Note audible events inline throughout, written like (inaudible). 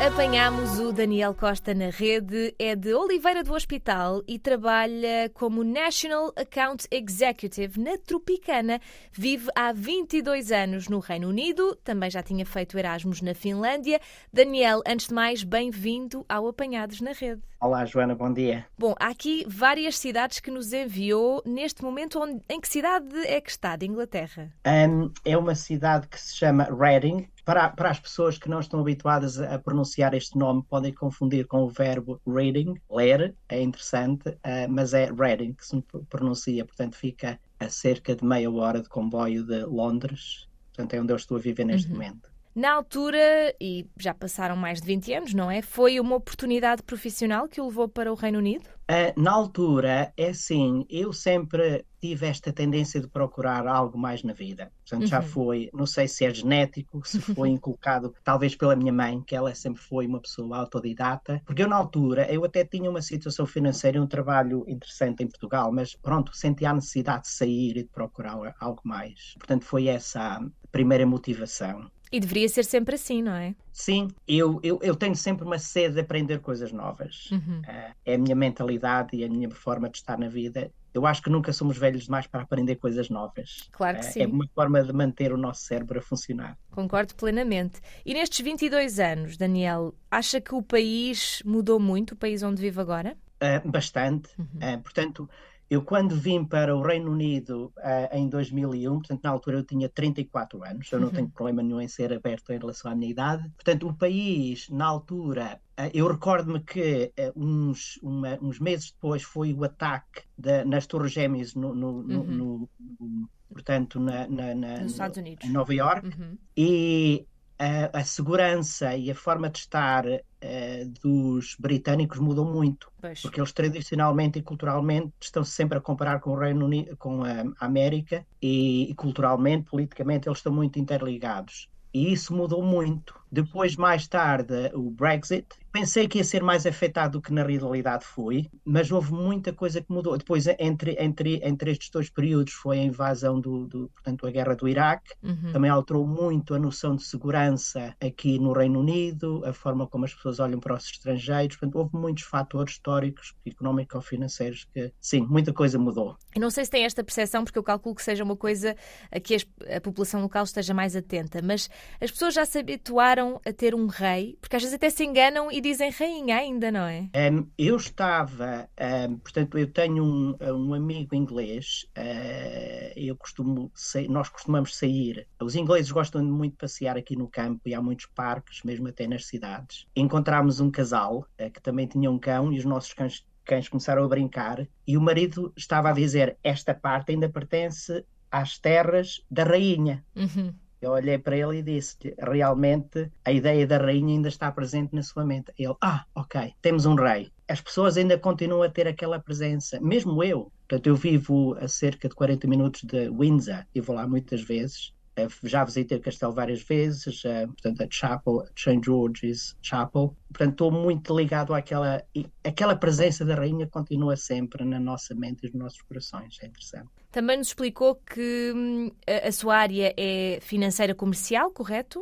Apanhámos o Daniel Costa na rede, é de Oliveira do Hospital e trabalha como National Account Executive na Tropicana. Vive há 22 anos no Reino Unido, também já tinha feito Erasmus na Finlândia. Daniel, antes de mais, bem-vindo ao Apanhados na Rede. Olá, Joana, bom dia. Bom, há aqui várias cidades que nos enviou neste momento. Onde, em que cidade é que está, de Inglaterra? Um, é uma cidade que se chama Reading. Para, para as pessoas que não estão habituadas a pronunciar este nome, podem confundir com o verbo reading, ler, é interessante, uh, mas é Reading que se pronuncia, portanto fica a cerca de meia hora de comboio de Londres, portanto é onde eu estou a viver neste Uhum. momento. Na altura, e já passaram mais de 20 anos, não é? Foi uma oportunidade profissional que o levou para o Reino Unido? Uh, na altura, é assim, eu sempre tive esta tendência de procurar algo mais na vida. Portanto, já Uhum. foi, não sei se é genético, se (laughs) foi inculcado talvez pela minha mãe, que ela sempre foi uma pessoa autodidata, porque eu na altura, eu até tinha uma situação financeira e um trabalho interessante em Portugal, mas pronto, sentia a necessidade de sair e de procurar algo mais. Portanto, foi essa primeira motivação. E deveria ser sempre assim, não é? Sim, eu, eu, eu tenho sempre uma sede de aprender coisas novas. Uhum. Uh, é a minha mentalidade e a minha forma de estar na vida. Eu acho que nunca somos velhos demais para aprender coisas novas. Claro que Uh, sim. É uma forma de manter o nosso cérebro a funcionar. Concordo plenamente. E nestes 22 anos, Daniel, acha que o país mudou muito, o país onde vive agora? Uh, bastante. Uhum. Uh, portanto, eu quando vim para o Reino Unido uh, em 2001, portanto na altura eu tinha 34 anos, eu não Uhum. tenho problema nenhum em ser aberto em relação à minha idade. Portanto, o país, na altura, uh, eu recordo-me que uh, uns, uma- uns meses depois foi o ataque da- nas Torres Gêmeas, no, no- Uhum. no- no- portanto, na, na- na- Nos Estados Unidos. em Nova York. Uhum. E a, a segurança e a forma de estar dos britânicos mudou muito, porque eles tradicionalmente e culturalmente estão sempre a comparar com o Reino Unido, com a, a América e, e culturalmente, politicamente, eles estão muito interligados. E isso mudou muito. Depois, mais tarde, o Brexit. Pensei que ia ser mais afetado do que na realidade foi, mas houve muita coisa que mudou. Depois, entre, entre, entre estes dois períodos, foi a invasão do, do portanto, a guerra do Iraque, Uhum. também alterou muito a noção de segurança aqui no Reino Unido, a forma como as pessoas olham para os estrangeiros. Portanto, houve muitos fatores históricos, económico-financeiros que, sim, muita coisa mudou. Eu não sei se tem esta percepção, porque eu calculo que seja uma coisa a que a população local esteja mais atenta, mas as pessoas já se habituaram a ter um rei, porque às vezes até se enganam e dizem rainha ainda, não é? Um, eu estava, um, portanto, eu tenho um, um amigo inglês, uh, eu costumo, nós costumamos sair. Os ingleses gostam de muito passear aqui no campo e há muitos parques, mesmo até nas cidades. Encontramos um casal uh, que também tinha um cão e os nossos cães, cães começaram a brincar e o marido estava a dizer: Esta parte ainda pertence às terras da rainha. Uhum. Eu olhei para ele e disse realmente a ideia da rainha ainda está presente na sua mente. Ele, ah, ok, temos um rei. As pessoas ainda continuam a ter aquela presença, mesmo eu. Portanto, eu vivo a cerca de 40 minutos de Windsor e vou lá muitas vezes. Eh, Já visitei o castelo várias vezes, eh, portanto, a Chapel, St. George's Chapel. Portanto, estou muito ligado àquela. Aquela presença da rainha continua sempre na nossa mente e nos nossos corações. É interessante. Também nos explicou que hum, a sua área é financeira comercial, correto?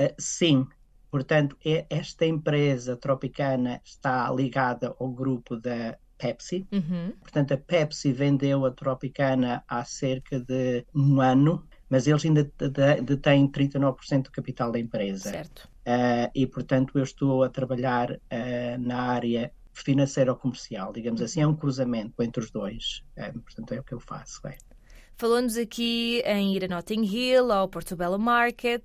Uh, sim, portanto, esta empresa Tropicana está ligada ao grupo da Pepsi. Uhum. Portanto, a Pepsi vendeu a Tropicana há cerca de um ano, mas eles ainda de- de- detêm 39% do capital da empresa. Certo. Uh, e, portanto, eu estou a trabalhar uh, na área financeira ou comercial, digamos assim, é um cruzamento entre os dois. Uh, portanto, é o que eu faço. é. Falou-nos aqui em ir a Notting Hill, ao Portobello Market.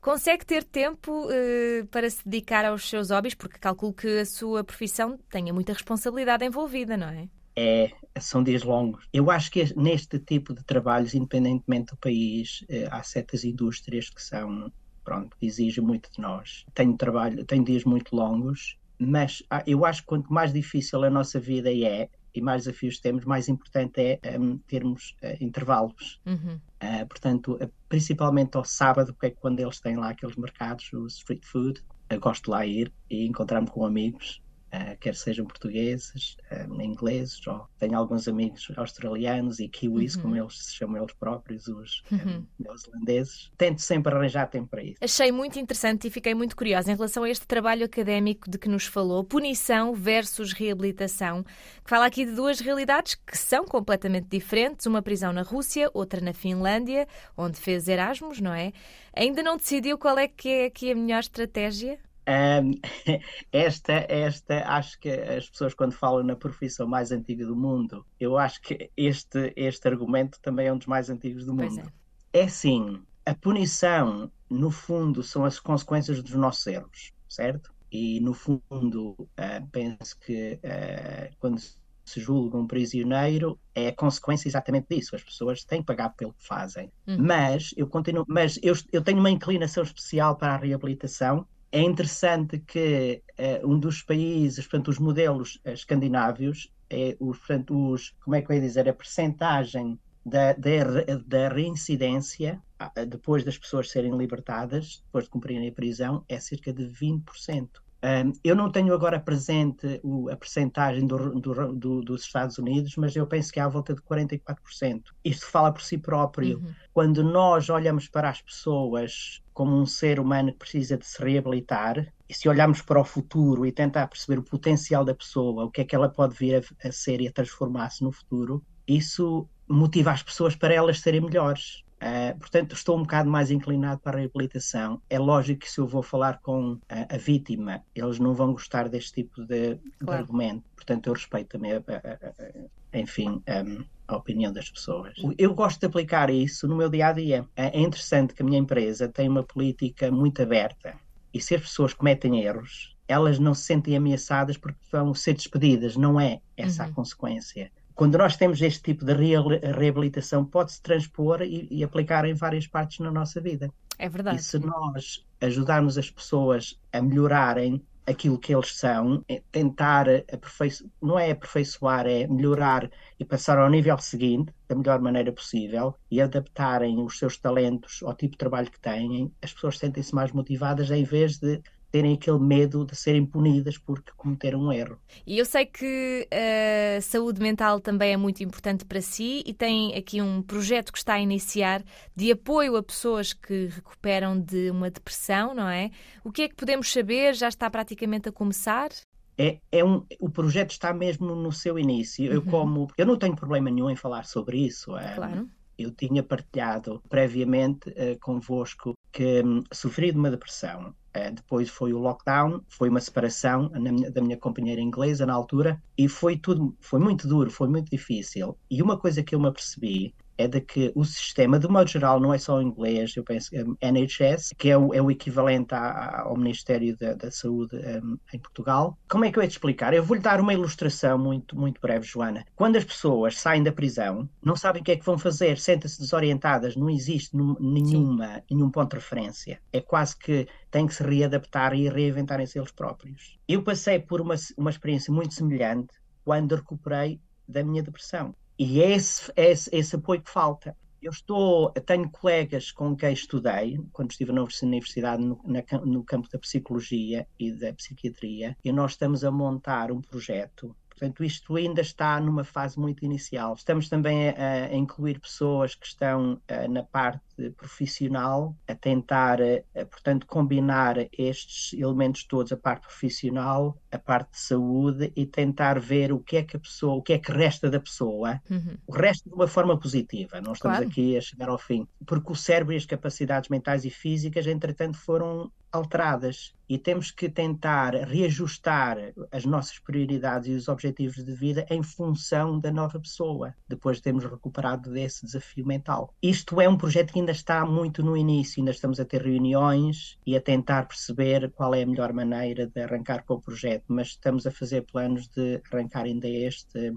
Consegue ter tempo eh, para se dedicar aos seus hobbies? Porque calculo que a sua profissão tenha muita responsabilidade envolvida, não é? É, são dias longos. Eu acho que neste tipo de trabalhos, independentemente do país, eh, há certas indústrias que são, pronto, que exigem muito de nós. Tenho trabalho, tenho dias muito longos, mas ah, eu acho que quanto mais difícil a nossa vida é e mais desafios temos, mais importante é em, termos eh, intervalos. Uhum. Uh, portanto, uh, principalmente ao sábado, que é quando eles têm lá aqueles mercados, o street food, eu gosto de lá ir e encontrar-me com amigos. Uh, quer sejam portugueses, uh, ingleses, ou tenho alguns amigos australianos e kiwis, uhum. como eles se chamam eles próprios, os uhum. neozelandeses. Tento sempre arranjar tempo para isso. Achei muito interessante e fiquei muito curiosa em relação a este trabalho académico de que nos falou, punição versus reabilitação, que fala aqui de duas realidades que são completamente diferentes, uma prisão na Rússia, outra na Finlândia, onde fez Erasmus, não é? Ainda não decidiu qual é que é aqui a melhor estratégia? Um, (laughs) esta, esta, acho que as pessoas quando falam na profissão mais antiga do mundo, eu acho que este, este argumento também é um dos mais antigos do mundo. É. é sim, a punição, no fundo, são as consequências dos nossos erros, certo? E no fundo, uh, penso que uh, quando se julga um prisioneiro é a consequência exatamente disso. As pessoas têm que pagar pelo que fazem. Uhum. Mas eu continuo, mas eu, eu tenho uma inclinação especial para a reabilitação é interessante que uh, um dos países, portanto, os modelos uh, escandinávios, é os, portanto, os, como é que eu ia dizer, a percentagem da, da, da reincidência ah, depois das pessoas serem libertadas, depois de cumprirem a prisão, é cerca de 20%. Um, eu não tenho agora presente o, a percentagem do, do, do, dos Estados Unidos, mas eu penso que é à volta de 44%. Isto fala por si próprio. Uhum. Quando nós olhamos para as pessoas como um ser humano que precisa de se reabilitar, e se olharmos para o futuro e tentar perceber o potencial da pessoa, o que é que ela pode vir a, a ser e a transformar-se no futuro, isso motiva as pessoas para elas serem melhores. Uh, portanto, estou um bocado mais inclinado para a reabilitação. É lógico que se eu vou falar com a, a vítima, eles não vão gostar deste tipo de, claro. de argumento. Portanto, eu respeito também, a, a, enfim, um, a opinião das pessoas. Eu gosto de aplicar isso no meu dia a dia. É interessante que a minha empresa tem uma política muito aberta e se as pessoas cometem erros, elas não se sentem ameaçadas porque vão ser despedidas. Não é essa uhum. a consequência quando nós temos este tipo de reabilitação, pode-se transpor e, e, aplicar em várias partes na nossa vida. É verdade. E se nós ajudarmos as pessoas a melhorarem aquilo que eles são, é tentar aperfeiçoar, não é aperfeiçoar, é melhorar e passar ao nível seguinte da melhor maneira possível e adaptarem os seus talentos ao tipo de trabalho que têm, as pessoas sentem-se mais motivadas em vez de terem aquele medo de serem punidas porque cometeram um erro. E eu sei que a saúde mental também é muito importante para si e tem aqui um projeto que está a iniciar de apoio a pessoas que recuperam de uma depressão, não é? O que é que podemos saber? Já está praticamente a começar? É, é um, o projeto está mesmo no seu início. Uhum. Eu, como, eu não tenho problema nenhum em falar sobre isso. É, claro. Eu tinha partilhado previamente uh, convosco que um, sofri de uma depressão depois foi o lockdown, foi uma separação minha, da minha companheira inglesa na altura e foi tudo, foi muito duro, foi muito difícil. E uma coisa que eu me apercebi é de que o sistema, de modo geral, não é só o inglês, eu penso que um, NHS, que é o, é o equivalente à, ao Ministério da, da Saúde um, em Portugal. Como é que eu ia te explicar? Eu vou-lhe dar uma ilustração muito, muito breve, Joana. Quando as pessoas saem da prisão, não sabem o que é que vão fazer, sentem-se desorientadas, não existe nenhuma, nenhum ponto de referência. É quase que têm que se readaptar e reinventarem-se eles próprios. Eu passei por uma, uma experiência muito semelhante quando recuperei da minha depressão. E é esse, é esse, apoio que falta. Eu estou, tenho colegas com quem estudei, quando estive na universidade, no, na, no campo da psicologia e da psiquiatria, e nós estamos a montar um projeto Portanto, isto ainda está numa fase muito inicial. Estamos também a, a incluir pessoas que estão a, eh, na parte profissional, a tentar, a, eh, portanto, combinar estes elementos todos, a parte profissional, a parte de saúde e tentar ver o que é que a pessoa, o que é que resta da pessoa, uhum. o resto de uma forma positiva. Não estamos claro. aqui a chegar ao fim, porque o cérebro e as capacidades mentais e físicas, entretanto, foram alteradas e temos que tentar reajustar as nossas prioridades e os objetivos de vida em função da nova pessoa, depois de termos recuperado desse desafio mental. Isto é um projeto que ainda está muito no início, ainda estamos a ter reuniões e a tentar perceber qual é a melhor maneira de arrancar com o projeto, mas estamos a fazer planos de arrancar ainda este,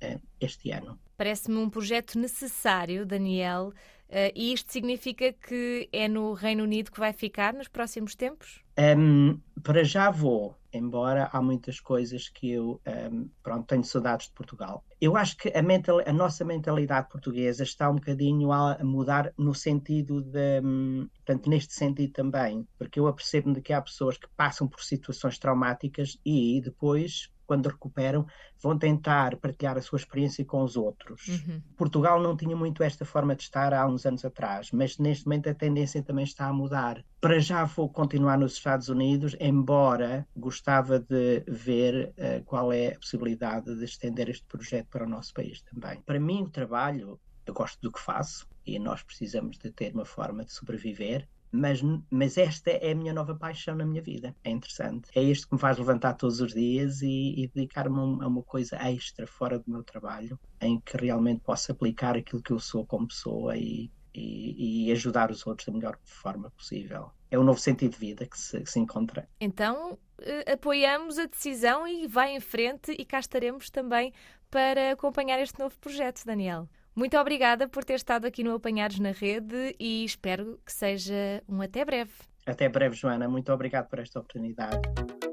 eh, este ano. Parece-me um projeto necessário, Daniel, Uh, e isto significa que é no Reino Unido que vai ficar nos próximos tempos? Um, para já vou, embora há muitas coisas que eu um, pronto, tenho saudades de Portugal. Eu acho que a, mental, a nossa mentalidade portuguesa está um bocadinho a, a mudar no sentido de, um, portanto, neste sentido também, porque eu apercebo-me de que há pessoas que passam por situações traumáticas e depois quando recuperam, vão tentar partilhar a sua experiência com os outros. Uhum. Portugal não tinha muito esta forma de estar há uns anos atrás, mas neste momento a tendência também está a mudar. Para já vou continuar nos Estados Unidos, embora gostava de ver uh, qual é a possibilidade de estender este projeto para o nosso país também. Para mim, o trabalho, eu gosto do que faço e nós precisamos de ter uma forma de sobreviver mas, mas esta é a minha nova paixão na minha vida. É interessante. É isto que me faz levantar todos os dias e, e dedicar-me a uma coisa extra fora do meu trabalho, em que realmente posso aplicar aquilo que eu sou como pessoa e, e, e ajudar os outros da melhor forma possível. É um novo sentido de vida que se, que se encontra. Então, eh, apoiamos a decisão e vai em frente e cá estaremos também para acompanhar este novo projeto, Daniel. Muito obrigada por ter estado aqui no Apanhados na Rede e espero que seja um até breve. Até breve, Joana. Muito obrigado por esta oportunidade.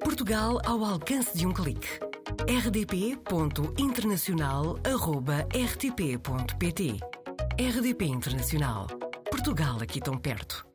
Portugal ao alcance de um clique. rdp.internacional.rtp.pt RDP Internacional. Portugal aqui tão perto.